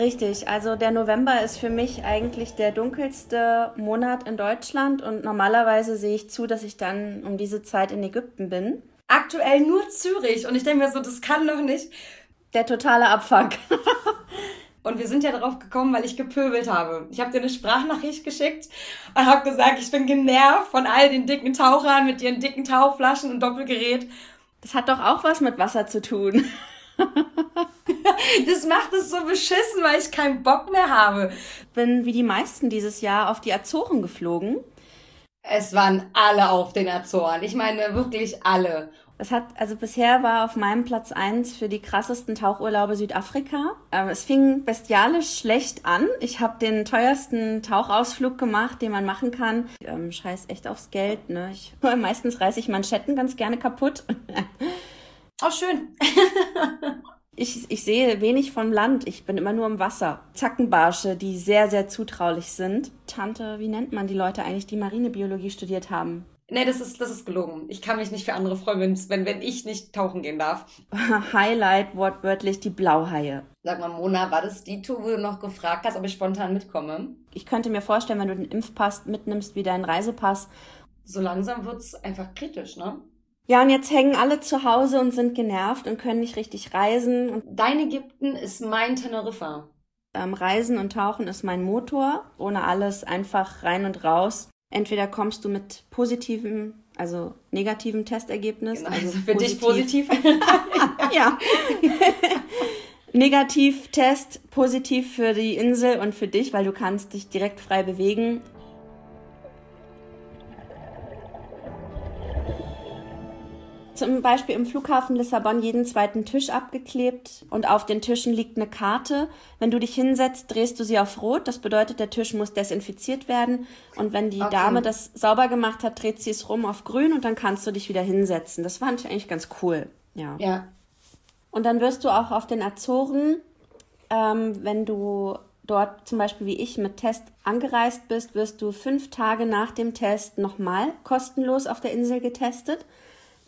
Richtig, also der November ist für mich eigentlich der dunkelste Monat in Deutschland und normalerweise sehe ich zu, dass ich dann um diese Zeit in Ägypten bin. Aktuell nur Zürich und ich denke mir so, das kann doch nicht. Der totale Abfuck. Und wir sind ja darauf gekommen, weil ich gepöbelt habe. Ich habe dir eine Sprachnachricht geschickt und habe gesagt, ich bin genervt von all den dicken Tauchern mit ihren dicken Tauchflaschen und Doppelgerät. Das hat doch auch was mit Wasser zu tun. das macht es so beschissen, weil ich keinen Bock mehr habe. Bin wie die meisten dieses Jahr auf die Azoren geflogen. Es waren alle auf den Azoren. Ich meine wirklich alle. Es hat, also bisher war auf meinem Platz eins für die krassesten Tauchurlaube Südafrika. Ähm, es fing bestialisch schlecht an. Ich habe den teuersten Tauchausflug gemacht, den man machen kann. Ähm, scheiß echt aufs Geld, ne? Ich, meistens reiße ich Manschetten ganz gerne kaputt. Oh, schön. ich, ich sehe wenig vom Land. Ich bin immer nur im Wasser. Zackenbarsche, die sehr, sehr zutraulich sind. Tante, wie nennt man die Leute eigentlich, die Marinebiologie studiert haben? Nee, das ist, das ist gelogen. Ich kann mich nicht für andere freuen, wenn, wenn ich nicht tauchen gehen darf. Highlight wortwörtlich die Blauhaie. Sag mal, Mona, war das die Tour, wo du noch gefragt hast, ob ich spontan mitkomme? Ich könnte mir vorstellen, wenn du den Impfpass mitnimmst wie deinen Reisepass. So langsam wird's einfach kritisch, ne? Ja, und jetzt hängen alle zu Hause und sind genervt und können nicht richtig reisen. Und Dein Ägypten ist mein Teneriffa. Ähm, reisen und Tauchen ist mein Motor. Ohne alles einfach rein und raus. Entweder kommst du mit positivem, also negativem Testergebnis. Genau, also, für positiv. dich positiv. ja. Negativ-Test, positiv für die Insel und für dich, weil du kannst dich direkt frei bewegen. Zum Beispiel im Flughafen Lissabon jeden zweiten Tisch abgeklebt und auf den Tischen liegt eine Karte. Wenn du dich hinsetzt, drehst du sie auf Rot. Das bedeutet, der Tisch muss desinfiziert werden. Und wenn die okay. Dame das sauber gemacht hat, dreht sie es rum auf Grün und dann kannst du dich wieder hinsetzen. Das fand ich eigentlich ganz cool. Ja. ja. Und dann wirst du auch auf den Azoren, ähm, wenn du dort zum Beispiel wie ich mit Test angereist bist, wirst du fünf Tage nach dem Test nochmal kostenlos auf der Insel getestet.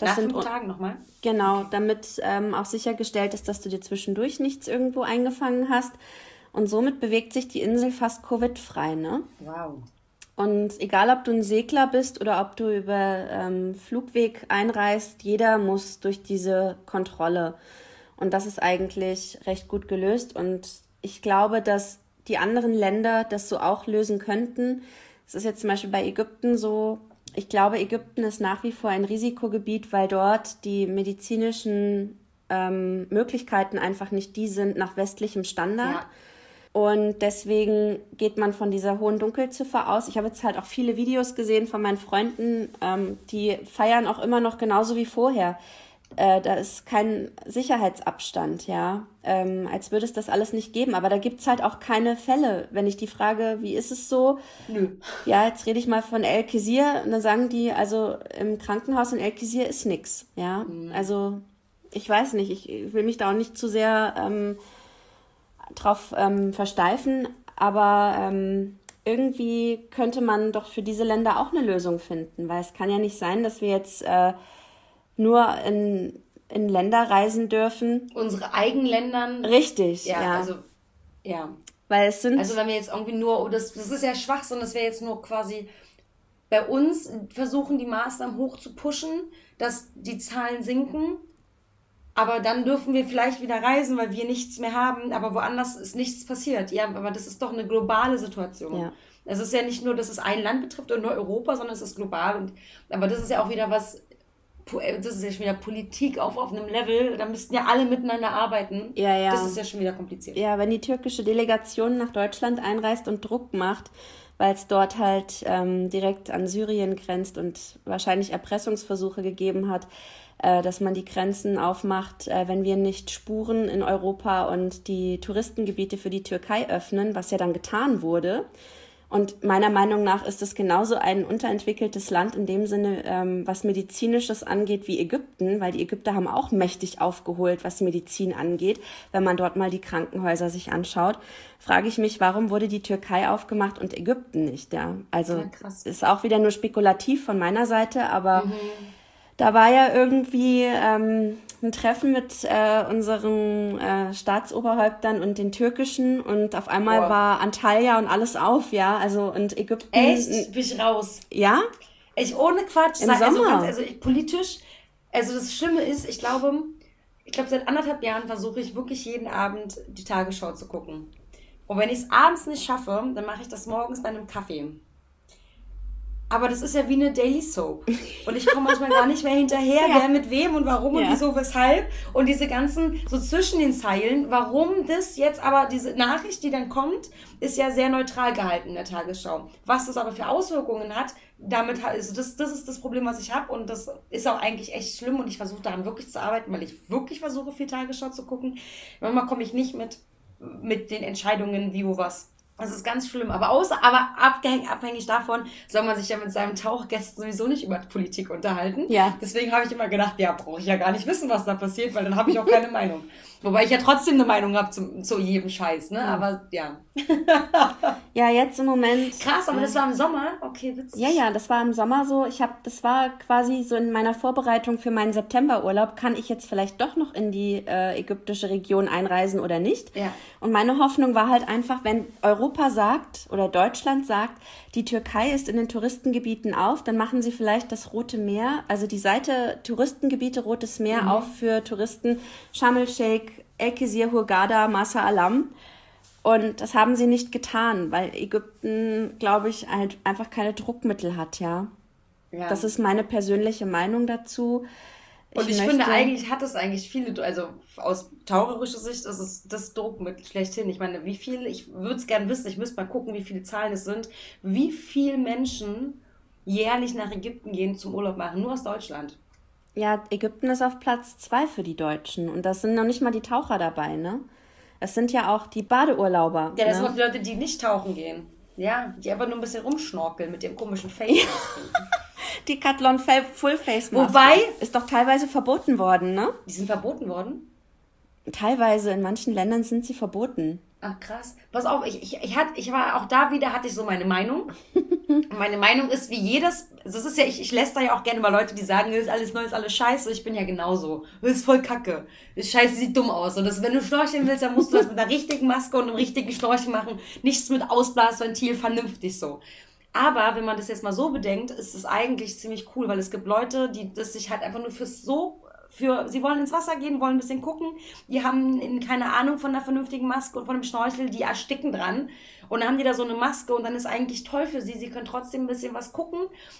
Das Nach sind fünf Tagen nochmal? Genau, damit ähm, auch sichergestellt ist, dass du dir zwischendurch nichts irgendwo eingefangen hast. Und somit bewegt sich die Insel fast Covid-frei, ne? Wow. Und egal, ob du ein Segler bist oder ob du über ähm, Flugweg einreist, jeder muss durch diese Kontrolle. Und das ist eigentlich recht gut gelöst. Und ich glaube, dass die anderen Länder das so auch lösen könnten. Es ist jetzt zum Beispiel bei Ägypten so, ich glaube, Ägypten ist nach wie vor ein Risikogebiet, weil dort die medizinischen ähm, Möglichkeiten einfach nicht die sind nach westlichem Standard. Ja. Und deswegen geht man von dieser hohen Dunkelziffer aus. Ich habe jetzt halt auch viele Videos gesehen von meinen Freunden, ähm, die feiern auch immer noch genauso wie vorher äh, da ist kein Sicherheitsabstand, ja, ähm, als würde es das alles nicht geben. Aber da gibt's halt auch keine Fälle. Wenn ich die frage, wie ist es so? Nö. Ja, jetzt rede ich mal von El Kizir und dann sagen die, also im Krankenhaus in El Kizir ist nix, ja. Mhm. Also ich weiß nicht, ich will mich da auch nicht zu sehr ähm, drauf ähm, versteifen, aber ähm, irgendwie könnte man doch für diese Länder auch eine Lösung finden, weil es kann ja nicht sein, dass wir jetzt äh, nur in, in Länder reisen dürfen. Unsere eigenen Ländern. Richtig, ja. ja. Also, ja. Weil es sind. Also, wenn wir jetzt irgendwie nur, oh, das, das ist ja Schwachsinn, das wäre jetzt nur quasi bei uns versuchen, die Maßnahmen hoch zu pushen, dass die Zahlen sinken. Aber dann dürfen wir vielleicht wieder reisen, weil wir nichts mehr haben, aber woanders ist nichts passiert. Ja, aber das ist doch eine globale Situation. Ja. Es ist ja nicht nur, dass es ein Land betrifft und nur Europa, sondern es ist global. Und, aber das ist ja auch wieder was, das ist ja schon wieder Politik auf, auf einem Level, da müssten ja alle miteinander arbeiten. Ja, ja. Das ist ja schon wieder kompliziert. Ja, wenn die türkische Delegation nach Deutschland einreist und Druck macht, weil es dort halt ähm, direkt an Syrien grenzt und wahrscheinlich Erpressungsversuche gegeben hat, äh, dass man die Grenzen aufmacht, äh, wenn wir nicht Spuren in Europa und die Touristengebiete für die Türkei öffnen, was ja dann getan wurde. Und meiner Meinung nach ist es genauso ein unterentwickeltes Land in dem Sinne, ähm, was medizinisches angeht, wie Ägypten, weil die Ägypter haben auch mächtig aufgeholt, was Medizin angeht. Wenn man dort mal die Krankenhäuser sich anschaut, frage ich mich, warum wurde die Türkei aufgemacht und Ägypten nicht? Ja, also ja, ist auch wieder nur spekulativ von meiner Seite, aber mhm. da war ja irgendwie ähm, ein Treffen mit äh, unseren äh, Staatsoberhäuptern und den türkischen und auf einmal Boah. war Antalya und alles auf, ja, also und Ägypten. Echt? Bin ich raus. Ja? Ich ohne Quatsch. Im sag, also Sommer. Also, also ich, politisch, also das Schlimme ist, ich glaube, ich glaube seit anderthalb Jahren versuche ich wirklich jeden Abend die Tagesschau zu gucken. Und wenn ich es abends nicht schaffe, dann mache ich das morgens bei einem Kaffee. Aber das ist ja wie eine Daily Soap. Und ich komme manchmal gar nicht mehr hinterher, ja. wer mit wem und warum und ja. wieso, weshalb. Und diese ganzen, so zwischen den Zeilen, warum das jetzt aber, diese Nachricht, die dann kommt, ist ja sehr neutral gehalten in der Tagesschau. Was das aber für Auswirkungen hat, damit, also das, das ist das Problem, was ich habe. Und das ist auch eigentlich echt schlimm. Und ich versuche daran wirklich zu arbeiten, weil ich wirklich versuche, viel Tagesschau zu gucken. Manchmal komme ich nicht mit, mit den Entscheidungen, wie, wo, was. Das ist ganz schlimm. Aber außer, aber abhängig, abhängig davon soll man sich ja mit seinem Tauchgästen sowieso nicht über Politik unterhalten. Ja. Deswegen habe ich immer gedacht, ja, brauche ich ja gar nicht wissen, was da passiert, weil dann habe ich auch keine Meinung. Wobei ich ja trotzdem eine Meinung habe zu, zu jedem Scheiß, ne? Ja. Aber ja. ja, jetzt im Moment. Krass, aber das war im Sommer? Okay, witzig. Ja, ja, das war im Sommer so. Ich habe, das war quasi so in meiner Vorbereitung für meinen Septemberurlaub. Kann ich jetzt vielleicht doch noch in die äh, ägyptische Region einreisen oder nicht? Ja. Und meine Hoffnung war halt einfach, wenn Europa sagt oder Deutschland sagt, die Türkei ist in den Touristengebieten auf, dann machen sie vielleicht das Rote Meer, also die Seite Touristengebiete Rotes Meer mhm. auf für Touristen Sharm El-Kizir, Hurghada, Masa Alam. Und das haben sie nicht getan, weil Ägypten, glaube ich, halt einfach keine Druckmittel hat, ja. ja. Das ist meine persönliche Meinung dazu. Und ich, ich finde, eigentlich hat es eigentlich viele, also aus taucherischer Sicht ist es das Druckmittel schlechthin. Ich meine, wie viel, ich würde es gerne wissen, ich müsste mal gucken, wie viele Zahlen es sind, wie viele Menschen jährlich nach Ägypten gehen zum Urlaub machen, nur aus Deutschland. Ja, Ägypten ist auf Platz zwei für die Deutschen. Und das sind noch nicht mal die Taucher dabei, ne? Es sind ja auch die Badeurlauber. Ja, das ne? sind auch die Leute, die nicht tauchen gehen. Ja, die einfach nur ein bisschen rumschnorkeln mit dem komischen Face. die Kathlon Full Face. Wobei. Ist doch teilweise verboten worden, ne? Die sind verboten worden? Teilweise, in manchen Ländern sind sie verboten. Ach krass. Pass auf, ich, ich, ich, hat, ich war auch da wieder, hatte ich so meine Meinung. meine Meinung ist wie jedes, das ist ja, ich, ich lässt da ja auch gerne mal Leute, die sagen, ist alles neu, ist alles scheiße. Ich bin ja genauso. Das ist voll kacke. Das Scheiße sieht dumm aus. Und das, wenn du schnorcheln willst, dann musst du das mit einer richtigen Maske und einem richtigen Schnorchel machen. Nichts mit Ausblasventil, vernünftig so. Aber wenn man das jetzt mal so bedenkt, ist es eigentlich ziemlich cool, weil es gibt Leute, die das sich halt einfach nur fürs so für, sie wollen ins Wasser gehen, wollen ein bisschen gucken. Die haben keine Ahnung von einer vernünftigen Maske und von einem Schnorchel, die ersticken dran. Und dann haben die da so eine Maske und dann ist eigentlich toll für sie. Sie können trotzdem ein bisschen was gucken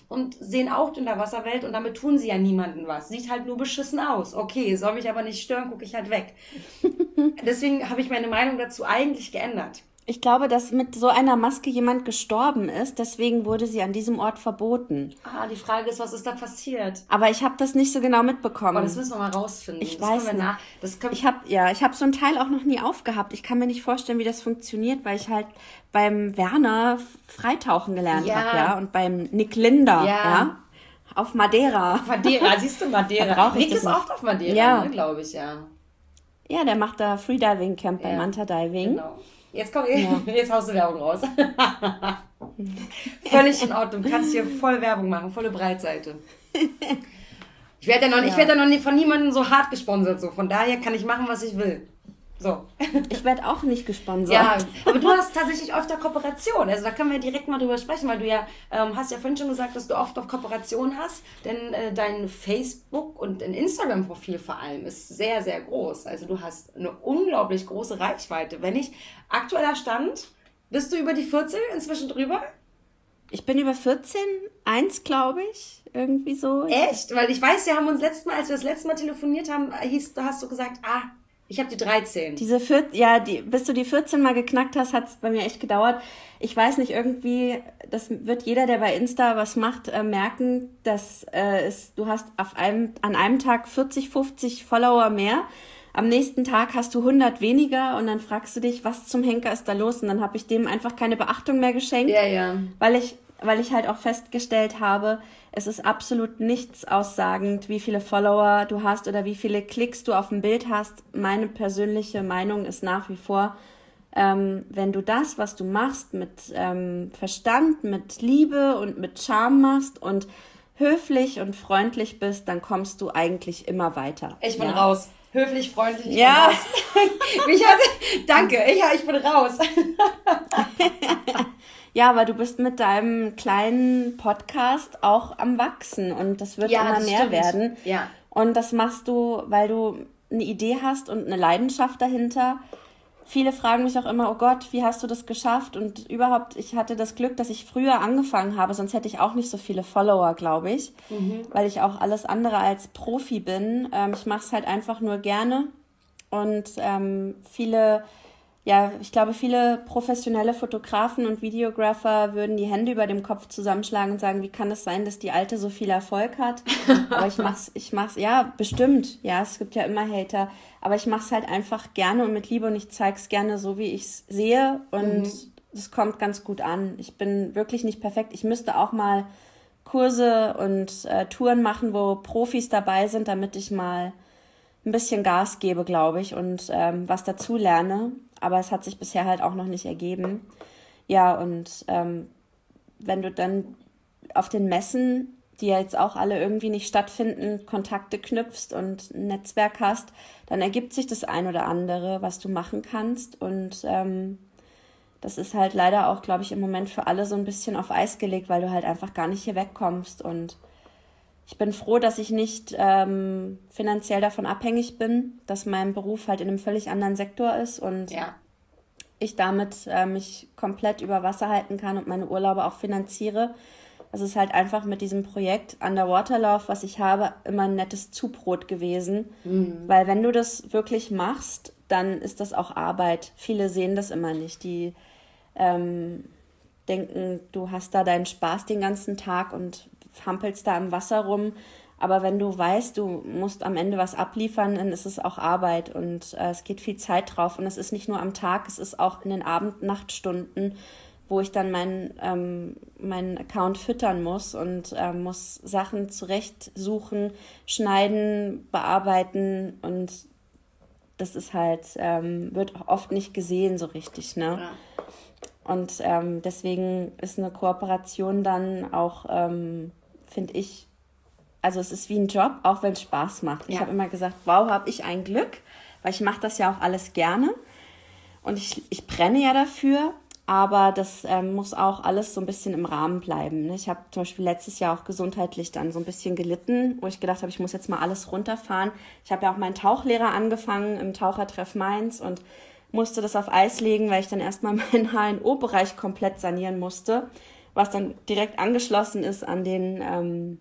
und sehen auch in der Wasserwelt und damit tun sie ja niemandem was. Sieht halt nur beschissen aus. Okay, soll mich aber nicht stören, gucke ich halt weg. Deswegen habe ich meine Meinung dazu eigentlich geändert. Ich glaube, dass mit so einer Maske jemand gestorben ist, deswegen wurde sie an diesem Ort verboten. Ah, die Frage ist, was ist da passiert? Aber ich habe das nicht so genau mitbekommen. Aber das müssen wir mal rausfinden. Ich das weiß nicht. Das ich habe ja, ich habe so einen Teil auch noch nie aufgehabt. Ich kann mir nicht vorstellen, wie das funktioniert, weil ich halt beim Werner Freitauchen gelernt ja. habe, ja, und beim Nick Linder, ja. ja auf Madeira. Madeira, siehst du Madeira? Nick ist oft auf Madeira, ja. ne, glaube ich, ja. Ja, der macht da Freediving Camp bei Manta Diving. Genau. Jetzt komm, ja. jetzt haust du Werbung raus. Völlig in Ordnung. Du kannst hier voll Werbung machen, volle Breitseite. Ich werde ja noch, ja. ich werde ja noch nie, von niemandem so hart gesponsert, so. Von daher kann ich machen, was ich will. So. Ich werde auch nicht gesponsert. Ja, aber du hast tatsächlich öfter Kooperation. Also da können wir direkt mal drüber sprechen, weil du ja ähm, hast ja vorhin schon gesagt, dass du oft auf Kooperation hast. Denn äh, dein Facebook- und dein Instagram-Profil vor allem ist sehr, sehr groß. Also du hast eine unglaublich große Reichweite. Wenn ich aktueller Stand, bist du über die 14 inzwischen drüber? Ich bin über 14, eins glaube ich, irgendwie so. Echt? Weil ich weiß, wir haben uns letztes Mal, als wir das letzte Mal telefoniert haben, hieß, hast du gesagt, ah, Ich habe die 13. Diese vier, ja, die, bis du die 14 mal geknackt hast, hat es bei mir echt gedauert. Ich weiß nicht, irgendwie, das wird jeder, der bei Insta was macht, äh, merken, dass äh, es, du hast auf einem, an einem Tag 40, 50 Follower mehr. Am nächsten Tag hast du 100 weniger und dann fragst du dich, was zum Henker ist da los? Und dann habe ich dem einfach keine Beachtung mehr geschenkt. Ja, ja. Weil ich, weil ich halt auch festgestellt habe, es ist absolut nichts aussagend, wie viele Follower du hast oder wie viele Klicks du auf dem Bild hast. Meine persönliche Meinung ist nach wie vor, ähm, wenn du das, was du machst, mit ähm, Verstand, mit Liebe und mit Charme machst und höflich und freundlich bist, dann kommst du eigentlich immer weiter. Ich bin ja. raus. Höflich, freundlich, ich ja. bin raus. ich hatte, danke, ich, ich bin raus. Ja, aber du bist mit deinem kleinen Podcast auch am Wachsen und das wird ja, immer das mehr stimmt. werden. Ja. Und das machst du, weil du eine Idee hast und eine Leidenschaft dahinter. Viele fragen mich auch immer, oh Gott, wie hast du das geschafft? Und überhaupt, ich hatte das Glück, dass ich früher angefangen habe, sonst hätte ich auch nicht so viele Follower, glaube ich, mhm. weil ich auch alles andere als Profi bin. Ähm, ich mache es halt einfach nur gerne und ähm, viele ja, ich glaube, viele professionelle Fotografen und Videographer würden die Hände über dem Kopf zusammenschlagen und sagen, wie kann es sein, dass die Alte so viel Erfolg hat? Aber ich mach's, ich mach's, ja, bestimmt. Ja, es gibt ja immer Hater. Aber ich mach's halt einfach gerne und mit Liebe und ich zeig's gerne so, wie ich's sehe und es mhm. kommt ganz gut an. Ich bin wirklich nicht perfekt. Ich müsste auch mal Kurse und äh, Touren machen, wo Profis dabei sind, damit ich mal ein bisschen Gas gebe, glaube ich, und ähm, was dazu lerne aber es hat sich bisher halt auch noch nicht ergeben. Ja, und ähm, wenn du dann auf den Messen, die ja jetzt auch alle irgendwie nicht stattfinden, Kontakte knüpfst und ein Netzwerk hast, dann ergibt sich das ein oder andere, was du machen kannst. Und ähm, das ist halt leider auch, glaube ich, im Moment für alle so ein bisschen auf Eis gelegt, weil du halt einfach gar nicht hier wegkommst. Und ich bin froh, dass ich nicht ähm, finanziell davon abhängig bin, dass mein Beruf halt in einem völlig anderen Sektor ist und ja. ich damit äh, mich komplett über Wasser halten kann und meine Urlaube auch finanziere. Das ist halt einfach mit diesem Projekt Underwaterlauf, was ich habe, immer ein nettes Zubrot gewesen. Mhm. Weil wenn du das wirklich machst, dann ist das auch Arbeit. Viele sehen das immer nicht. Die ähm, denken, du hast da deinen Spaß den ganzen Tag und hampelst da im Wasser rum. Aber wenn du weißt, du musst am Ende was abliefern, dann ist es auch Arbeit und äh, es geht viel Zeit drauf. Und es ist nicht nur am Tag, es ist auch in den Abend-Nachtstunden, wo ich dann meinen ähm, meinen Account füttern muss und äh, muss Sachen zurechtsuchen, schneiden, bearbeiten und das ist halt, ähm, wird oft nicht gesehen so richtig, ne? Ja. Und ähm, deswegen ist eine Kooperation dann auch ähm, finde ich, also es ist wie ein Job, auch wenn es Spaß macht. Ja. Ich habe immer gesagt, wow, habe ich ein Glück, weil ich mache das ja auch alles gerne und ich, ich brenne ja dafür, aber das ähm, muss auch alles so ein bisschen im Rahmen bleiben. Ne? Ich habe zum Beispiel letztes Jahr auch gesundheitlich dann so ein bisschen gelitten, wo ich gedacht habe, ich muss jetzt mal alles runterfahren. Ich habe ja auch meinen Tauchlehrer angefangen im Tauchertreff Mainz und musste das auf Eis legen, weil ich dann erstmal meinen HNO-Bereich komplett sanieren musste was dann direkt angeschlossen ist an den, ähm,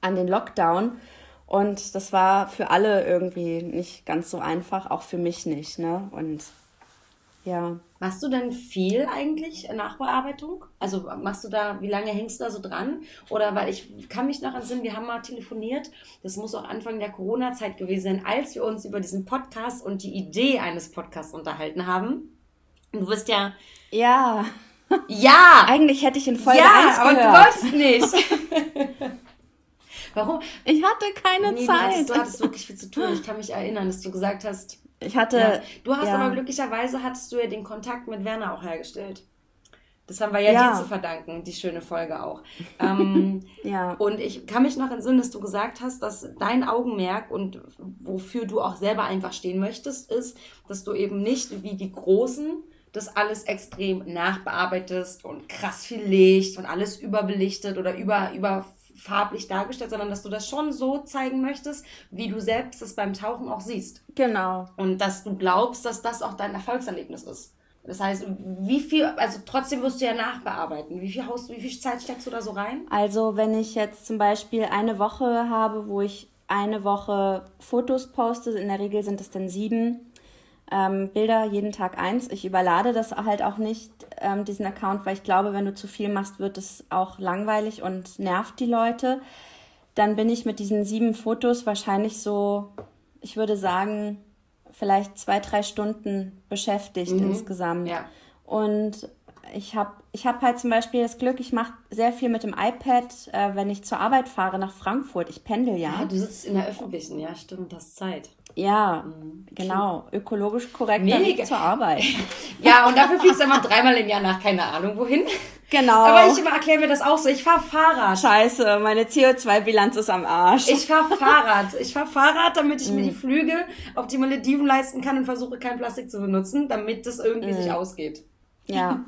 an den Lockdown. Und das war für alle irgendwie nicht ganz so einfach, auch für mich nicht. Ne? Und ja. Machst du denn viel eigentlich Nachbearbeitung? Also machst du da, wie lange hängst du da so dran? Oder weil ich kann mich noch entsinnen, wir haben mal telefoniert, das muss auch Anfang der Corona-Zeit gewesen sein, als wir uns über diesen Podcast und die Idee eines Podcasts unterhalten haben. Du wirst ja. Ja. Ja! Eigentlich hätte ich in Folge ja, 1 gehört. aber du wolltest nicht. Warum? Ich hatte keine nee, Zeit. Du hattest, du hattest wirklich viel zu tun. Ich kann mich erinnern, dass du gesagt hast. Ich hatte. Ja. Du hast ja. aber glücklicherweise hattest du ja den Kontakt mit Werner auch hergestellt. Das haben wir ja, ja. dir zu verdanken, die schöne Folge auch. Ähm, ja. Und ich kann mich noch entsinnen, dass du gesagt hast, dass dein Augenmerk und wofür du auch selber einfach stehen möchtest, ist, dass du eben nicht wie die Großen das alles extrem nachbearbeitest und krass viel Licht und alles überbelichtet oder über, überfarblich dargestellt, sondern dass du das schon so zeigen möchtest, wie du selbst es beim Tauchen auch siehst. Genau. Und dass du glaubst, dass das auch dein Erfolgserlebnis ist. Das heißt, wie viel, also trotzdem wirst du ja nachbearbeiten. Wie viel, Haus, wie viel Zeit steckst du da so rein? Also, wenn ich jetzt zum Beispiel eine Woche habe, wo ich eine Woche Fotos poste. In der Regel sind es dann sieben ähm, Bilder, jeden Tag eins. Ich überlade das halt auch nicht, ähm, diesen Account, weil ich glaube, wenn du zu viel machst, wird es auch langweilig und nervt die Leute. Dann bin ich mit diesen sieben Fotos wahrscheinlich so, ich würde sagen, vielleicht zwei, drei Stunden beschäftigt mhm. insgesamt. Ja. Und ich habe ich hab halt zum Beispiel das Glück, ich mache sehr viel mit dem iPad, äh, wenn ich zur Arbeit fahre nach Frankfurt. Ich pendel ja. Ja, du sitzt in der öffentlichen, ja, stimmt, das Zeit. Ja, mhm. genau. Ökologisch korrekt Weg zur Arbeit. ja, und dafür fliegst du immer dreimal im Jahr nach keine Ahnung wohin. Genau. Aber ich erkläre mir das auch so. Ich fahre Fahrrad. Scheiße, meine CO2-Bilanz ist am Arsch. Ich fahre Fahrrad. Ich fahre Fahrrad, damit ich mm. mir die Flüge auf die Malediven leisten kann und versuche kein Plastik zu benutzen, damit das irgendwie mm. sich ausgeht. Ja.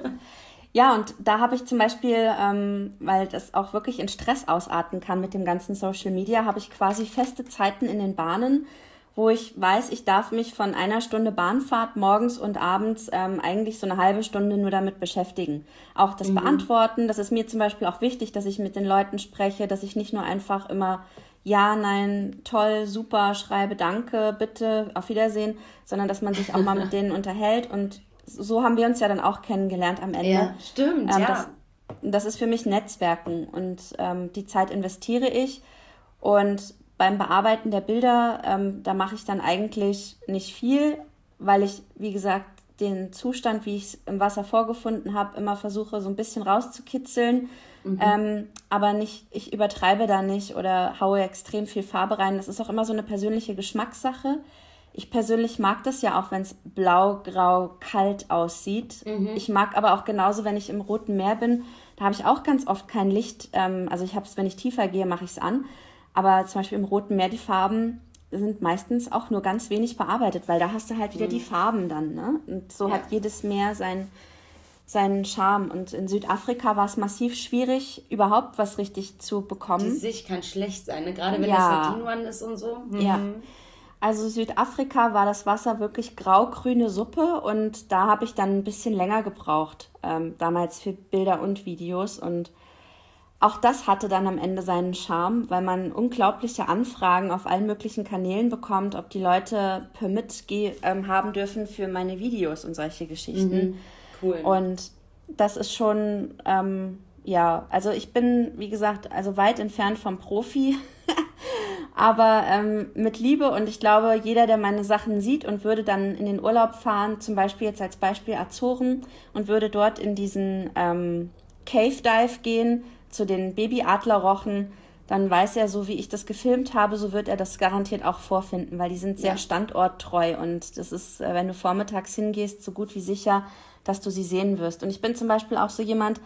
Ja, und da habe ich zum Beispiel, ähm, weil das auch wirklich in Stress ausarten kann mit dem ganzen Social Media, habe ich quasi feste Zeiten in den Bahnen, wo ich weiß, ich darf mich von einer Stunde Bahnfahrt morgens und abends ähm, eigentlich so eine halbe Stunde nur damit beschäftigen. Auch das mhm. Beantworten, das ist mir zum Beispiel auch wichtig, dass ich mit den Leuten spreche, dass ich nicht nur einfach immer ja, nein, toll, super, schreibe, danke, bitte, auf Wiedersehen, sondern dass man sich auch mal mit denen unterhält und so haben wir uns ja dann auch kennengelernt am Ende. Ja, stimmt, ähm, ja. Das, das, ist für mich Netzwerken und ähm, die Zeit investiere ich und beim Bearbeiten der Bilder, ähm, da mache ich dann eigentlich nicht viel, weil ich, wie gesagt, den Zustand, wie ich es im Wasser vorgefunden habe, immer versuche, so ein bisschen rauszukitzeln. Mhm. Ähm, aber nicht, ich übertreibe da nicht oder haue extrem viel Farbe rein. Das ist auch immer so eine persönliche Geschmackssache. Ich persönlich mag das ja auch, wenn es blau, grau, kalt aussieht. Mhm. Ich mag aber auch genauso, wenn ich im Roten Meer bin, da habe ich auch ganz oft kein Licht. Ähm, also ich habe es, wenn ich tiefer gehe, mache ich es an. Aber zum Beispiel im Roten Meer, die Farben sind meistens auch nur ganz wenig bearbeitet, weil da hast du halt wieder mhm. die Farben dann. Ne? Und so ja. hat jedes Meer sein, seinen Charme. Und in Südafrika war es massiv schwierig, überhaupt was richtig zu bekommen. Die Sicht kann schlecht sein, ne? gerade wenn ja. das Sardinwan ist und so. Mhm. Ja. Also Südafrika war das Wasser wirklich grau-grüne Suppe und da habe ich dann ein bisschen länger gebraucht, ähm, damals für Bilder und Videos. Und auch das hatte dann am Ende seinen Charme, weil man unglaubliche Anfragen auf allen möglichen Kanälen bekommt, ob die Leute Permit ähm, haben dürfen für meine Videos und solche Geschichten. Mhm, cool. Und das ist schon, ähm, ja, also ich bin, wie gesagt, also weit entfernt vom Profi, aber ähm, mit Liebe und ich glaube, jeder, der meine Sachen sieht und würde dann in den Urlaub fahren, zum Beispiel jetzt als Beispiel Azoren und würde dort in diesen ähm, Cave Dive gehen, zu den Babyadlerrochen, dann weiß er, so wie ich das gefilmt habe, so wird er das garantiert auch vorfinden, weil die sind sehr ja. standorttreu und das ist, äh, wenn du vormittags hingehst, so gut wie sicher, dass du sie sehen wirst. Und ich bin zum Beispiel auch so jemand,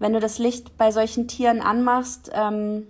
wenn du das Licht bei solchen Tieren anmachst, ähm,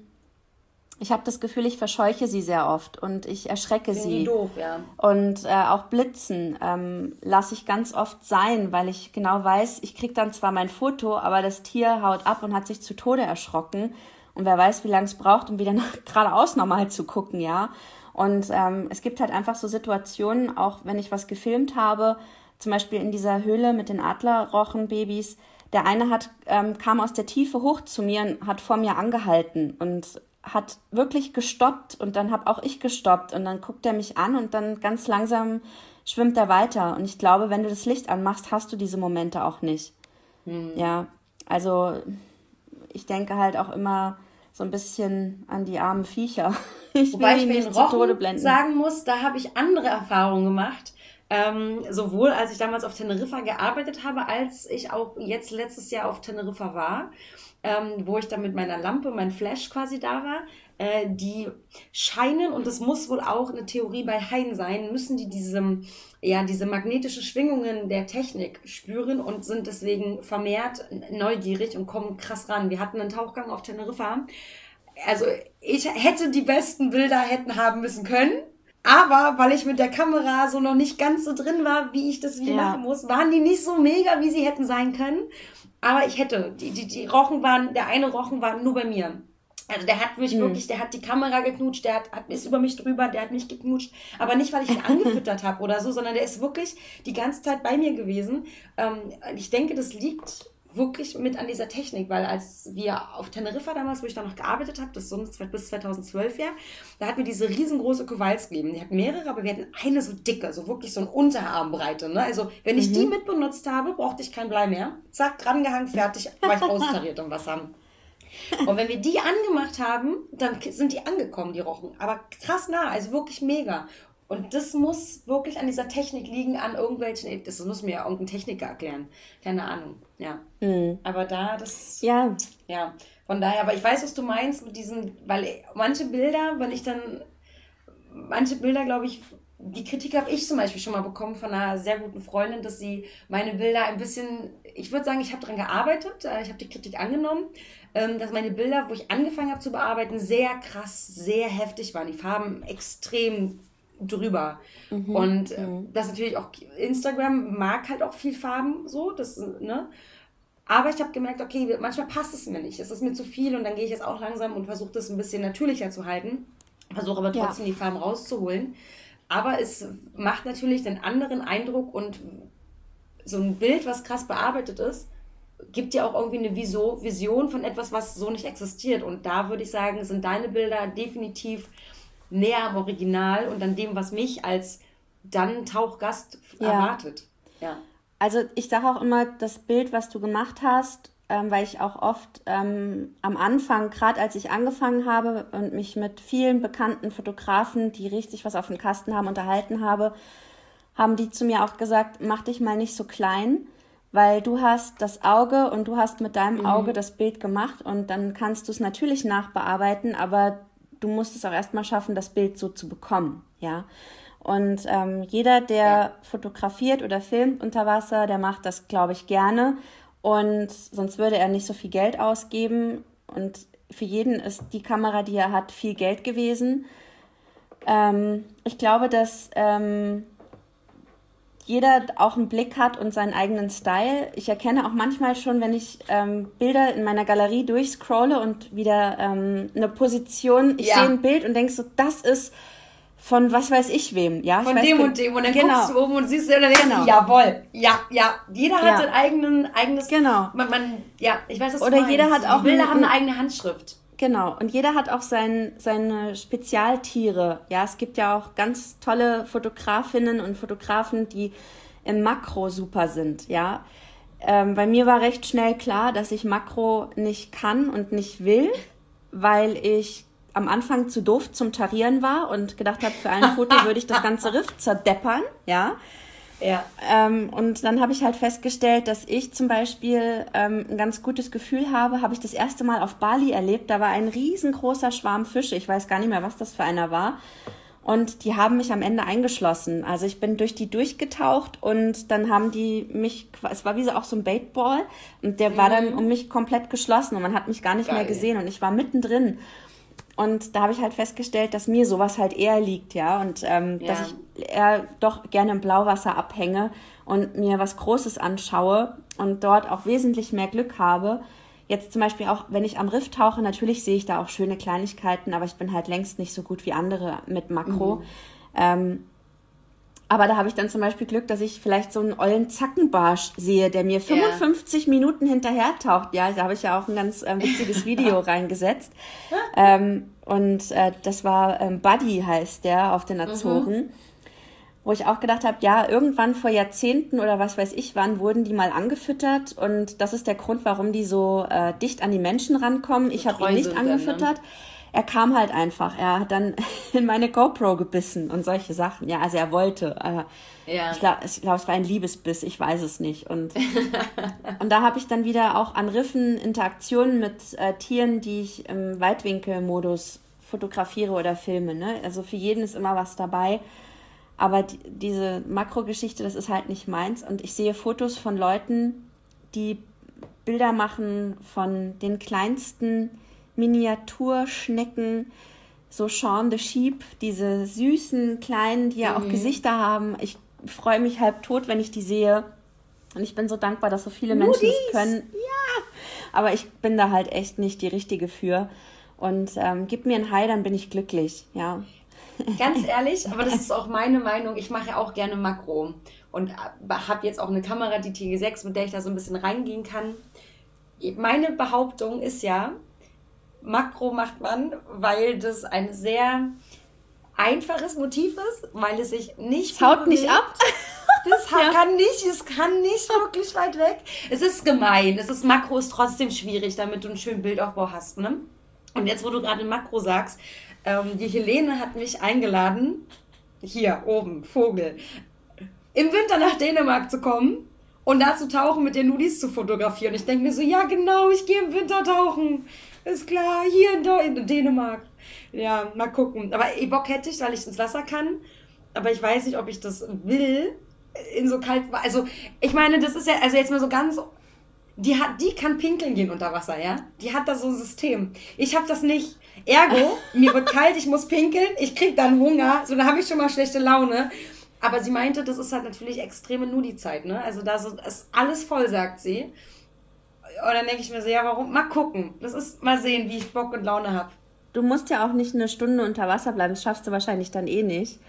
ich habe das Gefühl, ich verscheuche sie sehr oft und ich erschrecke Find sie. Doof, ja. Und äh, auch Blitzen ähm, lasse ich ganz oft sein, weil ich genau weiß, ich kriege dann zwar mein Foto, aber das Tier haut ab und hat sich zu Tode erschrocken. Und wer weiß, wie lange es braucht, um wieder geradeaus normal zu gucken, ja. Und ähm, es gibt halt einfach so Situationen, auch wenn ich was gefilmt habe, zum Beispiel in dieser Höhle mit den Adlerrochenbabys, der eine hat, ähm, kam aus der Tiefe hoch zu mir und hat vor mir angehalten und hat wirklich gestoppt und dann habe auch ich gestoppt und dann guckt er mich an und dann ganz langsam schwimmt er weiter. Und ich glaube, wenn du das Licht anmachst, hast du diese Momente auch nicht. Hm. Ja, also ich denke halt auch immer so ein bisschen an die armen Viecher. Ich Wobei ich mir den Rochen sagen muss, da habe ich andere Erfahrungen gemacht. Ähm, sowohl als ich damals auf Teneriffa gearbeitet habe, als ich auch jetzt letztes Jahr auf Teneriffa war ähm, wo ich dann mit meiner Lampe, mein Flash quasi da war, äh, die scheinen, und das muss wohl auch eine Theorie bei Haien sein, müssen die diese, ja, diese magnetische Schwingungen der Technik spüren und sind deswegen vermehrt neugierig und kommen krass ran. Wir hatten einen Tauchgang auf Teneriffa. Also ich hätte die besten Bilder hätten haben müssen können. Aber weil ich mit der Kamera so noch nicht ganz so drin war, wie ich das wie ja. machen muss, waren die nicht so mega, wie sie hätten sein können. Aber ich hätte, die, die, die Rochen waren, der eine Rochen war nur bei mir. Also der hat mich mhm. wirklich, der hat die Kamera geknutscht, der hat, hat, ist über mich drüber, der hat mich geknutscht. Aber nicht, weil ich ihn angefüttert habe oder so, sondern der ist wirklich die ganze Zeit bei mir gewesen. Ähm, ich denke, das liegt wirklich mit an dieser Technik, weil als wir auf Teneriffa damals, wo ich da noch gearbeitet habe, das ist so bis 2012 ja, da hatten wir diese riesengroße Kowalski. Die hatten mehrere, aber wir hatten eine so dicke, so wirklich so eine Unterarmbreite. Ne? Also wenn ich mhm. die mitbenutzt habe, brauchte ich kein Blei mehr. Zack, drangehangen, fertig, war ich austariert im Wasser. Und wenn wir die angemacht haben, dann sind die angekommen, die Rochen. Aber krass nah, also wirklich mega. Und das muss wirklich an dieser Technik liegen, an irgendwelchen, das muss mir ja irgendein Techniker erklären. Keine Ahnung, ja. Mhm. Aber da, das. Ja. Ja. Von daher, aber ich weiß, was du meinst mit diesen, weil manche Bilder, wenn ich dann, manche Bilder, glaube ich, die Kritik habe ich zum Beispiel schon mal bekommen von einer sehr guten Freundin, dass sie meine Bilder ein bisschen, ich würde sagen, ich habe daran gearbeitet, äh, ich habe die Kritik angenommen, ähm, dass meine Bilder, wo ich angefangen habe zu bearbeiten, sehr krass, sehr heftig waren. Die Farben extrem drüber. Mhm. Und äh, mhm. das natürlich auch, Instagram mag halt auch viel Farben so, das, ne? Aber ich habe gemerkt, okay, manchmal passt es mir nicht. Es ist mir zu viel und dann gehe ich jetzt auch langsam und versuche das ein bisschen natürlicher zu halten. Versuche aber trotzdem ja. die Farben rauszuholen. Aber es macht natürlich den anderen Eindruck und so ein Bild, was krass bearbeitet ist, gibt ja auch irgendwie eine Vision von etwas, was so nicht existiert. Und da würde ich sagen, sind deine Bilder definitiv näher am Original und an dem, was mich als dann Tauchgast ja. erwartet. Ja. Also ich sage auch immer, das Bild, was du gemacht hast, ähm, weil ich auch oft ähm, am Anfang, gerade als ich angefangen habe und mich mit vielen bekannten Fotografen, die richtig was auf dem Kasten haben, unterhalten habe, haben die zu mir auch gesagt, mach dich mal nicht so klein, weil du hast das Auge und du hast mit deinem mhm. Auge das Bild gemacht und dann kannst du es natürlich nachbearbeiten, aber du musst es auch erstmal schaffen, das Bild so zu bekommen, ja. Und ähm, jeder, der ja. fotografiert oder filmt unter Wasser, der macht das, glaube ich, gerne. Und sonst würde er nicht so viel Geld ausgeben. Und für jeden ist die Kamera, die er hat, viel Geld gewesen. Ähm, ich glaube, dass ähm, jeder auch einen Blick hat und seinen eigenen Style. Ich erkenne auch manchmal schon, wenn ich ähm, Bilder in meiner Galerie durchscrolle und wieder ähm, eine Position, ich ja. sehe ein Bild und denke so, das ist von was weiß ich wem, ja. Von dem und dem und dann genau. guckst du oben und siehst du und dann denkst genau. jawohl, ja, ja. Jeder hat ja. sein eigenen, eigenes, genau. Man, man, ja, ich weiß, was Oder jeder hat auch Bilder haben eine eigene Handschrift. Genau, und jeder hat auch sein, seine Spezialtiere. Ja, es gibt ja auch ganz tolle Fotografinnen und Fotografen, die im Makro super sind, ja. Ähm, bei mir war recht schnell klar, dass ich Makro nicht kann und nicht will, weil ich am Anfang zu doof zum Tarieren war und gedacht habe, für ein Foto würde ich das ganze Riff zerdeppern, ja. Ja. Ähm, und dann habe ich halt festgestellt, dass ich zum Beispiel ähm, ein ganz gutes Gefühl habe, habe ich das erste Mal auf Bali erlebt. Da war ein riesengroßer Schwarm Fische. Ich weiß gar nicht mehr, was das für einer war. Und die haben mich am Ende eingeschlossen. Also ich bin durch die durchgetaucht und dann haben die mich, es war wie so auch so ein Baitball und der mhm. war dann mhm. um mich komplett geschlossen und man hat mich gar nicht Geil. mehr gesehen und ich war mittendrin. Und da habe ich halt festgestellt, dass mir sowas halt eher liegt, ja. Und ähm, ja. dass ich eher doch gerne im Blauwasser abhänge und mir was Großes anschaue und dort auch wesentlich mehr Glück habe. Jetzt zum Beispiel auch, wenn ich am Riff tauche, natürlich sehe ich da auch schöne Kleinigkeiten, aber ich bin halt längst nicht so gut wie andere mit Makro. Mhm. Ähm, aber da habe ich dann zum Beispiel Glück, dass ich vielleicht so einen ollen Zackenbarsch sehe, der mir 55 yeah. Minuten hinterher taucht. Ja, da habe ich ja auch ein ganz äh, witziges Video reingesetzt. Ähm, und äh, das war ähm, Buddy heißt der auf den mhm. Azoren. Mhm. Wo ich auch gedacht habe, ja, irgendwann vor Jahrzehnten oder was weiß ich wann wurden die mal angefüttert und das ist der Grund, warum die so äh, dicht an die Menschen rankommen. Ich habe ihn nicht angefüttert. Dann, ne? Er kam halt einfach. Er hat dann in meine GoPro gebissen und solche Sachen. Ja, also er wollte. Äh, ja. Ich glaube, glaub, es war ein Liebesbiss, ich weiß es nicht. Und, und da habe ich dann wieder auch an Riffen Interaktionen mit äh, Tieren, die ich im Weitwinkelmodus fotografiere oder filme. Ne? Also für jeden ist immer was dabei. Aber die, diese Makrogeschichte, das ist halt nicht meins. Und ich sehe Fotos von Leuten, die Bilder machen von den kleinsten Miniaturschnecken, so Shaun the Sheep, diese süßen kleinen, die ja auch mhm. Gesichter haben. Ich freue mich halb tot, wenn ich die sehe. Und ich bin so dankbar, dass so viele Menschen es können. Ja, aber ich bin da halt echt nicht die Richtige für. Und ähm, gib mir ein Hai, dann bin ich glücklich, ja. ganz ehrlich, aber das ist auch meine Meinung. Ich mache ja auch gerne Makro und habe jetzt auch eine Kamera, die TG6, mit der ich da so ein bisschen reingehen kann. Meine Behauptung ist ja, Makro macht man, weil das ein sehr einfaches Motiv ist, weil es sich nicht. Es haut nicht ab. Das ja. kann nicht, es kann nicht wirklich weit weg. Es ist gemein. Es ist Makro ist trotzdem schwierig, damit du einen schönen Bildaufbau hast, ne? Und jetzt, wo du gerade Makro sagst, ähm, die Helene hat mich eingeladen, hier oben, Vogel, im Winter nach Dänemark zu kommen und da zu tauchen, mit den Nudis zu fotografieren. Ich denke mir so, ja genau, ich gehe im Winter tauchen. Ist klar, hier in, in Dänemark. Ja, mal gucken. Aber Bock hätte ich, weil ich ins Wasser kann. Aber ich weiß nicht, ob ich das will. In so kalt. Also, ich meine, das ist ja, also jetzt mal so ganz. Die, hat, die kann pinkeln gehen unter Wasser, ja? Die hat da so ein System. Ich habe das nicht. Ergo, mir wird kalt, ich muss pinkeln, ich krieg dann Hunger, so da habe ich schon mal schlechte Laune. Aber sie meinte, das ist halt natürlich extreme Nudi-Zeit, ne? Also da ist alles voll, sagt sie. Und dann denke ich mir so, ja, warum? Mal gucken. Das ist mal sehen, wie ich Bock und Laune habe. Du musst ja auch nicht eine Stunde unter Wasser bleiben, das schaffst du wahrscheinlich dann eh nicht.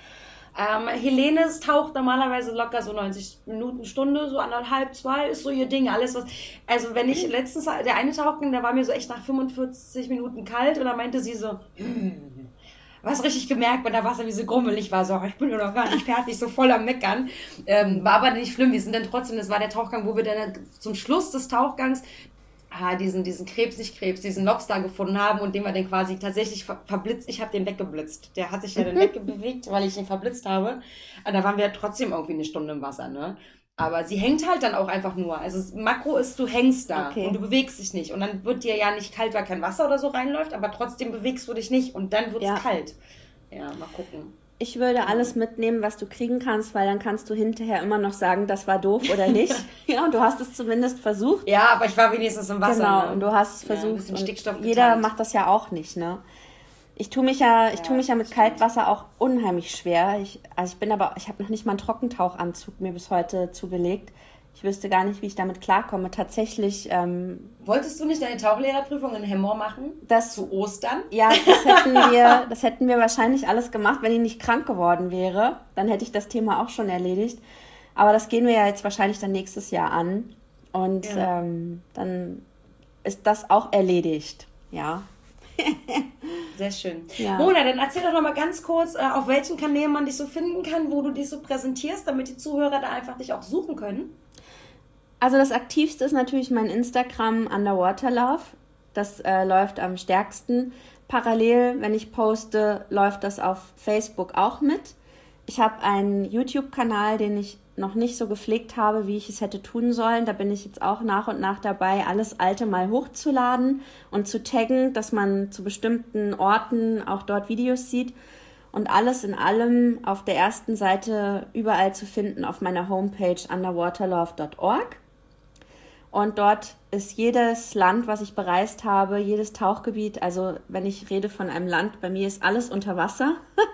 Ähm, Helene taucht normalerweise locker so 90 Minuten, Stunde, so anderthalb, zwei, ist so ihr Ding. Alles was. Also, wenn ich letztens, der eine Tauchen, der war mir so echt nach 45 Minuten kalt und dann meinte sie so, hm, was richtig gemerkt, wenn der Wasser wie so grummelig war, so, ich bin nur noch gar nicht fertig, so voll am Meckern. Ähm, war aber nicht schlimm, wir sind dann trotzdem, das war der Tauchgang, wo wir dann zum Schluss des Tauchgangs ah, diesen, diesen Krebs, nicht Krebs, diesen Lobster gefunden haben und den wir dann quasi tatsächlich ver verblitzt. Ich habe den weggeblitzt. Der hat sich ja dann wegbewegt, weil ich ihn verblitzt habe. Aber da waren wir trotzdem irgendwie eine Stunde im Wasser, ne? Aber sie hängt halt dann auch einfach nur. Also Makro ist, du hängst da okay. und du bewegst dich nicht. Und dann wird dir ja nicht kalt, weil kein Wasser oder so reinläuft, aber trotzdem bewegst du dich nicht und dann wird es ja. kalt. Ja, mal gucken. Ich würde alles mitnehmen, was du kriegen kannst, weil dann kannst du hinterher immer noch sagen, das war doof oder nicht. ja, und du hast es zumindest versucht. Ja, aber ich war wenigstens im Wasser. Genau, ne? und du hast es versucht. Ja, jeder macht das ja auch nicht, ne? Ich tue mich ja, ich ja, tue mich ja mit Kaltwasser auch unheimlich schwer. Ich, also ich bin aber, ich habe noch nicht mal einen Trockentauchanzug mir bis heute zugelegt. Ich wüsste gar nicht, wie ich damit klarkomme. Tatsächlich. Ähm, Wolltest du nicht deine Tauchlehrerprüfung in Hemmoor machen? Das zu Ostern? Ja, das hätten wir, das hätten wir wahrscheinlich alles gemacht, wenn ich nicht krank geworden wäre. Dann hätte ich das Thema auch schon erledigt. Aber das gehen wir ja jetzt wahrscheinlich dann nächstes Jahr an. Und ja. ähm, dann ist das auch erledigt. Ja. Sehr schön. Ja. Mona, dann erzähl doch noch mal ganz kurz, äh, auf welchen Kanälen man dich so finden kann, wo du dich so präsentierst, damit die Zuhörer da einfach dich auch suchen können. Also das aktivste ist natürlich mein Instagram Underwater Love. Das äh, läuft am stärksten. Parallel, wenn ich poste, läuft das auf Facebook auch mit. Ich habe einen YouTube-Kanal, den ich noch nicht so gepflegt habe, wie ich es hätte tun sollen. Da bin ich jetzt auch nach und nach dabei, alles Alte mal hochzuladen und zu taggen, dass man zu bestimmten Orten auch dort Videos sieht. Und alles in allem auf der ersten Seite überall zu finden auf meiner Homepage underwaterlove.org. Und dort ist jedes Land, was ich bereist habe, jedes Tauchgebiet, also wenn ich rede von einem Land, bei mir ist alles unter Wasser.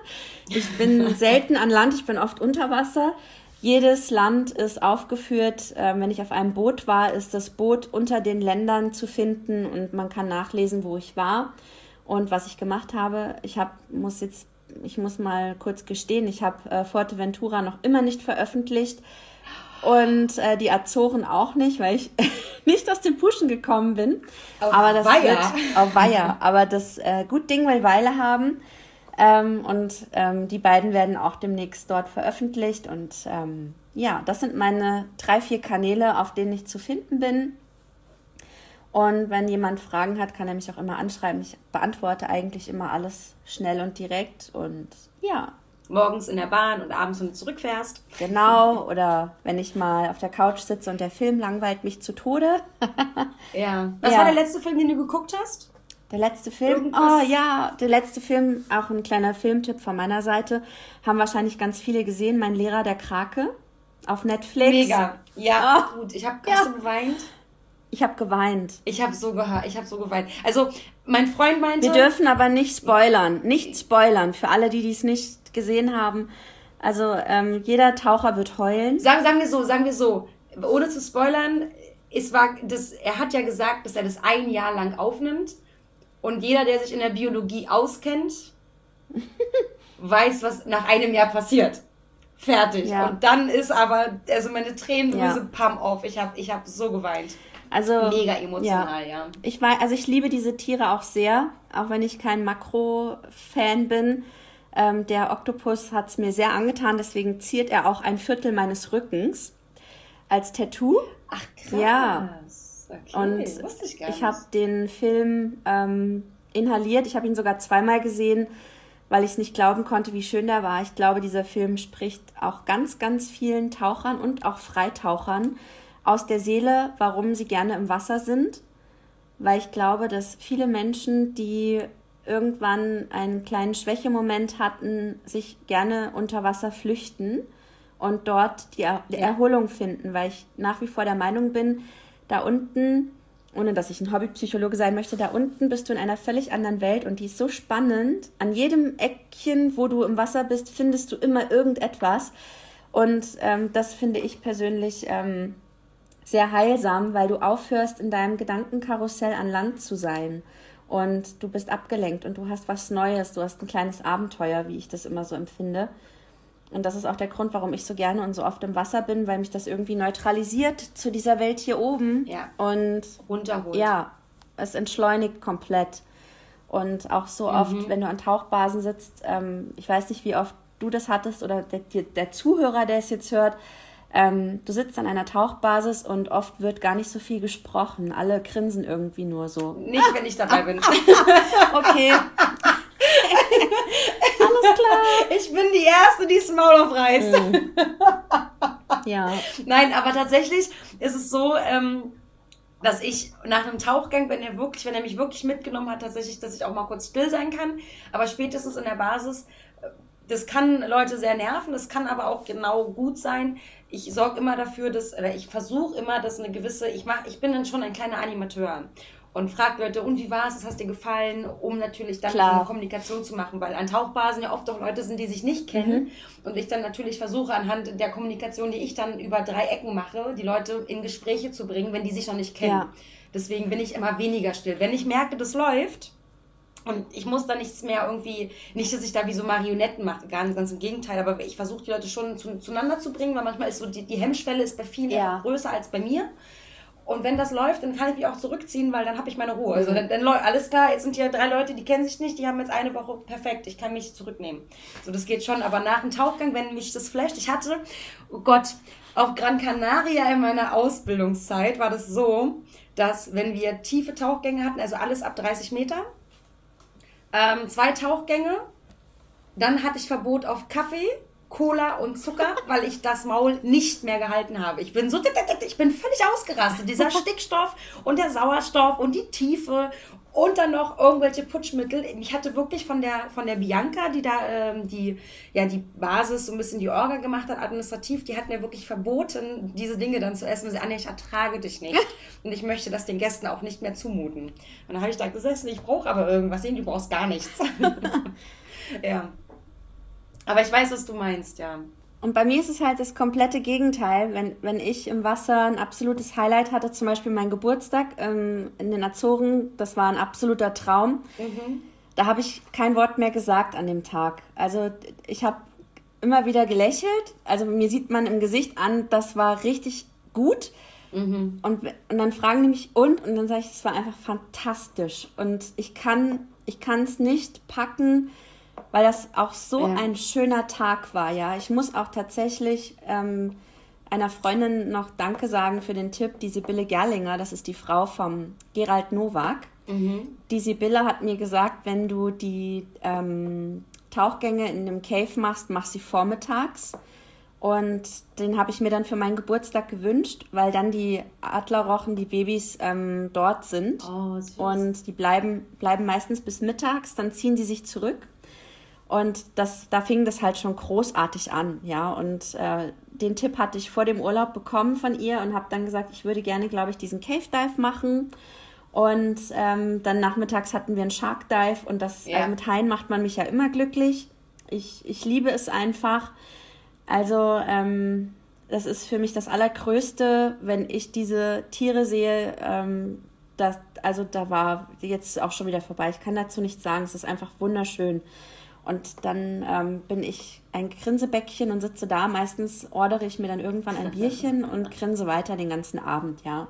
Ich bin selten an Land, ich bin oft unter Wasser. Jedes Land ist aufgeführt. Ähm, wenn ich auf einem Boot war, ist das Boot unter den Ländern zu finden und man kann nachlesen, wo ich war und was ich gemacht habe. Ich hab, muss jetzt, ich muss mal kurz gestehen, ich habe äh, Forteventura noch immer nicht veröffentlicht und äh, die Azoren auch nicht, weil ich nicht aus dem Pushen gekommen bin. Auf aber das Weiher. wird auf Weiher. Aber das äh, gut Ding will Weile haben. Ähm, und ähm, die beiden werden auch demnächst dort veröffentlicht. Und ähm, ja, das sind meine drei, vier Kanäle, auf denen ich zu finden bin. Und wenn jemand Fragen hat, kann er mich auch immer anschreiben. Ich beantworte eigentlich immer alles schnell und direkt. Und ja, morgens in der Bahn und abends, wenn du zurückfährst. Genau, oder wenn ich mal auf der Couch sitze und der Film langweilt mich zu Tode. ja. Was ja. war der letzte Film, den du geguckt hast? Der letzte Film? Irgendwas? Oh ja, der letzte Film, auch ein kleiner Filmtipp von meiner Seite, haben wahrscheinlich ganz viele gesehen. Mein Lehrer der Krake auf Netflix. Mega. Ja, oh. gut. Ich habe ja. geweint. Ich habe geweint. Ich habe so ich habe so geweint. Also mein Freund meinte. Wir dürfen aber nicht spoilern, nicht spoilern für alle, die dies nicht gesehen haben. Also ähm, jeder Taucher wird heulen. Sagen, sagen wir so, sagen wir so, ohne zu spoilern, es war das, er hat ja gesagt, dass er das ein Jahr lang aufnimmt. Und jeder, der sich in der Biologie auskennt, weiß, was nach einem Jahr passiert. Fertig. Ja. Und dann ist aber, also meine Tränendrüse ja. pam auf. Ich habe ich hab so geweint. Also mega emotional, ja. ja. Ich weiß, also ich liebe diese Tiere auch sehr, auch wenn ich kein Makro-Fan bin. Ähm, der Oktopus hat es mir sehr angetan, deswegen ziert er auch ein Viertel meines Rückens als Tattoo. Ach krass. Ja. Okay, und ich, ich habe den Film ähm, inhaliert. Ich habe ihn sogar zweimal gesehen, weil ich es nicht glauben konnte, wie schön der war. Ich glaube, dieser Film spricht auch ganz, ganz vielen Tauchern und auch Freitauchern aus der Seele, warum sie gerne im Wasser sind, weil ich glaube, dass viele Menschen, die irgendwann einen kleinen Schwächemoment hatten, sich gerne unter Wasser flüchten und dort die, er die Erholung finden, weil ich nach wie vor der Meinung bin, da unten, ohne dass ich ein Hobbypsychologe sein möchte, da unten bist du in einer völlig anderen Welt und die ist so spannend. An jedem Eckchen, wo du im Wasser bist, findest du immer irgendetwas. Und ähm, das finde ich persönlich ähm, sehr heilsam, weil du aufhörst, in deinem Gedankenkarussell an Land zu sein. Und du bist abgelenkt und du hast was Neues, du hast ein kleines Abenteuer, wie ich das immer so empfinde. Und das ist auch der Grund, warum ich so gerne und so oft im Wasser bin, weil mich das irgendwie neutralisiert zu dieser Welt hier oben. Ja. Und runterholt. Ja, es entschleunigt komplett. Und auch so mhm. oft, wenn du an Tauchbasen sitzt, ähm, ich weiß nicht, wie oft du das hattest oder der, der Zuhörer, der es jetzt hört, ähm, du sitzt an einer Tauchbasis und oft wird gar nicht so viel gesprochen. Alle grinsen irgendwie nur so. Nicht, wenn ich dabei bin. okay. Alles klar. Ich bin die Erste, die das Maul aufreißt. Mm. Ja. Nein, aber tatsächlich ist es so, ähm, dass ich nach einem Tauchgang, wenn er wirklich, wenn er mich wirklich mitgenommen hat, tatsächlich, dass ich auch mal kurz still sein kann. Aber spätestens in der Basis, äh, das kann Leute sehr nerven, das kann aber auch genau gut sein, ich sorge immer dafür, dass, oder ich versuche immer, dass eine gewisse, ich mach, ich bin dann schon ein kleiner Animateur und frage Leute, und wie war es, hast dir gefallen, um natürlich dann Klar. eine Kommunikation zu machen, weil an Tauchbasen ja oft auch Leute sind, die sich nicht kennen mhm. und ich dann natürlich versuche anhand der Kommunikation, die ich dann über drei Ecken mache, die Leute in Gespräche zu bringen, wenn die sich noch nicht kennen. Ja. Deswegen bin ich immer weniger still. Wenn ich merke, das läuft, und ich muss da nichts mehr irgendwie, nicht, dass ich da wie so Marionetten mache, gar nicht, ganz im Gegenteil, aber ich versuche die Leute schon zu, zueinander zu bringen, weil manchmal ist so die, die Hemmschwelle ist bei vielen ja. größer als bei mir. Und wenn das läuft, dann kann ich mich auch zurückziehen, weil dann habe ich meine Ruhe. Also mhm. dann, dann alles klar, jetzt sind hier drei Leute, die kennen sich nicht, die haben jetzt eine Woche perfekt, ich kann mich zurücknehmen. So, das geht schon. Aber nach dem Tauchgang, wenn mich das flasht, ich hatte, oh Gott, auf Gran Canaria in meiner Ausbildungszeit war das so, dass wenn wir tiefe Tauchgänge hatten, also alles ab 30 Meter, ähm, zwei Tauchgänge. Dann hatte ich Verbot auf Kaffee, Cola und Zucker, weil ich das Maul nicht mehr gehalten habe. Ich bin so, ich bin völlig ausgerastet. Dieser Stickstoff und der Sauerstoff und die Tiefe und dann noch irgendwelche Putschmittel. Ich hatte wirklich von der, von der Bianca, die da ähm, die, ja, die Basis, so ein bisschen die Orga gemacht hat, administrativ, die hat mir wirklich verboten, diese Dinge dann zu essen. Und sie, Anja, ich ertrage dich nicht. und ich möchte das den Gästen auch nicht mehr zumuten. Und dann habe ich da gesessen, ich brauche aber irgendwas. Sehen, du brauchst gar nichts. ja. Aber ich weiß, was du meinst, ja. Und bei mir ist es halt das komplette Gegenteil. Wenn, wenn ich im Wasser ein absolutes Highlight hatte, zum Beispiel mein Geburtstag ähm, in den Azoren, das war ein absoluter Traum. Mhm. Da habe ich kein Wort mehr gesagt an dem Tag. Also ich habe immer wieder gelächelt. Also mir sieht man im Gesicht an, das war richtig gut. Mhm. Und, und dann fragen die mich und und dann sage ich, es war einfach fantastisch. Und ich kann ich es nicht packen, weil das auch so ja. ein schöner Tag war, ja. Ich muss auch tatsächlich ähm, einer Freundin noch Danke sagen für den Tipp, die Sibylle Gerlinger, das ist die Frau vom Gerald Nowak. Mhm. Die Sibylle hat mir gesagt, wenn du die ähm, Tauchgänge in dem Cave machst, mach sie vormittags. Und den habe ich mir dann für meinen Geburtstag gewünscht, weil dann die Adlerrochen, die Babys, ähm, dort sind. Oh, und die bleiben, bleiben meistens bis mittags, dann ziehen die sich zurück. Und das, da fing das halt schon großartig an, ja. Und äh, den Tipp hatte ich vor dem Urlaub bekommen von ihr und habe dann gesagt, ich würde gerne, glaube ich, diesen Cave Dive machen. Und ähm, dann nachmittags hatten wir einen Shark Dive und das ja. also mit Haien macht man mich ja immer glücklich. Ich, ich liebe es einfach. Also ähm, das ist für mich das Allergrößte, wenn ich diese Tiere sehe. Ähm, das, also da war jetzt auch schon wieder vorbei. Ich kann dazu nichts sagen. Es ist einfach wunderschön. Und dann ähm, bin ich ein Grinsebäckchen und sitze da. Meistens ordere ich mir dann irgendwann ein Bierchen und grinse weiter den ganzen Abend, ja.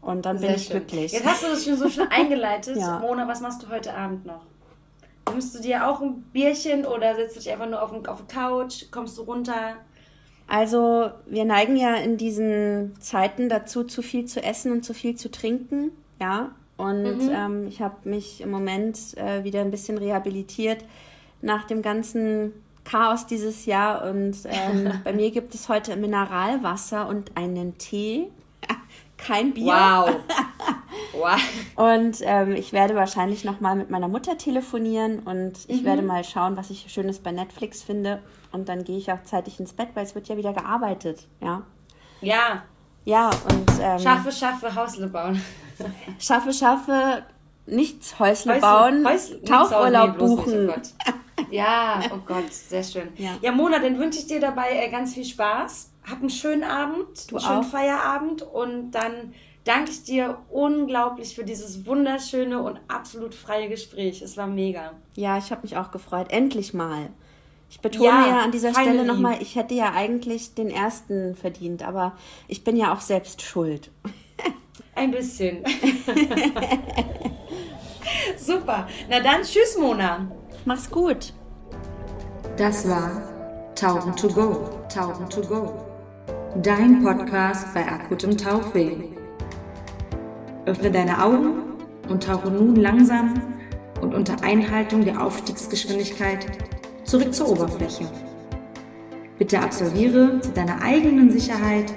Und dann Sehr bin ich schön. glücklich. Jetzt hast du das schon so schön eingeleitet. ja. Mona, was machst du heute Abend noch? Nimmst du dir auch ein Bierchen oder setzt du dich einfach nur auf, auf die Couch? Kommst du runter? Also, wir neigen ja in diesen Zeiten dazu, zu viel zu essen und zu viel zu trinken. Ja. Und mhm. ähm, ich habe mich im Moment äh, wieder ein bisschen rehabilitiert nach dem ganzen Chaos dieses Jahr. Und ähm, bei mir gibt es heute Mineralwasser und einen Tee. Kein Bier. Wow. wow. Und ähm, ich werde wahrscheinlich nochmal mit meiner Mutter telefonieren und ich mhm. werde mal schauen, was ich Schönes bei Netflix finde. Und dann gehe ich auch zeitig ins Bett, weil es wird ja wieder gearbeitet. Ja. Ja. Ja, und. Ähm, schaffe, schaffe, Hausle bauen. schaffe, schaffe, nichts Häusle, Häusle bauen, Häusle, Tauchurlaub buchen. Oh ja, oh Gott, sehr schön. Ja, ja Mona, dann wünsche ich dir dabei äh, ganz viel Spaß. Hab einen schönen Abend, du einen schönen auch. Feierabend und dann danke ich dir unglaublich für dieses wunderschöne und absolut freie Gespräch. Es war mega. Ja, ich habe mich auch gefreut. Endlich mal. Ich betone ja, ja an dieser Stelle nochmal, ich hätte ja eigentlich den ersten verdient, aber ich bin ja auch selbst schuld. Ein bisschen. Super. Na dann, tschüss, Mona. Mach's gut. Das war Tauchen to go. Tauchen to go. Dein Podcast bei akutem Tauchweh. Öffne deine Augen und tauche nun langsam und unter Einhaltung der Aufstiegsgeschwindigkeit zurück zur Oberfläche. Bitte absolviere zu deiner eigenen Sicherheit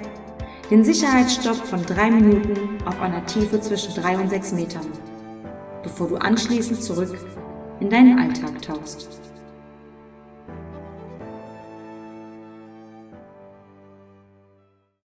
den Sicherheitsstopp von drei Minuten auf einer Tiefe zwischen drei und sechs Metern, bevor du anschließend zurück in deinen Alltag tauchst.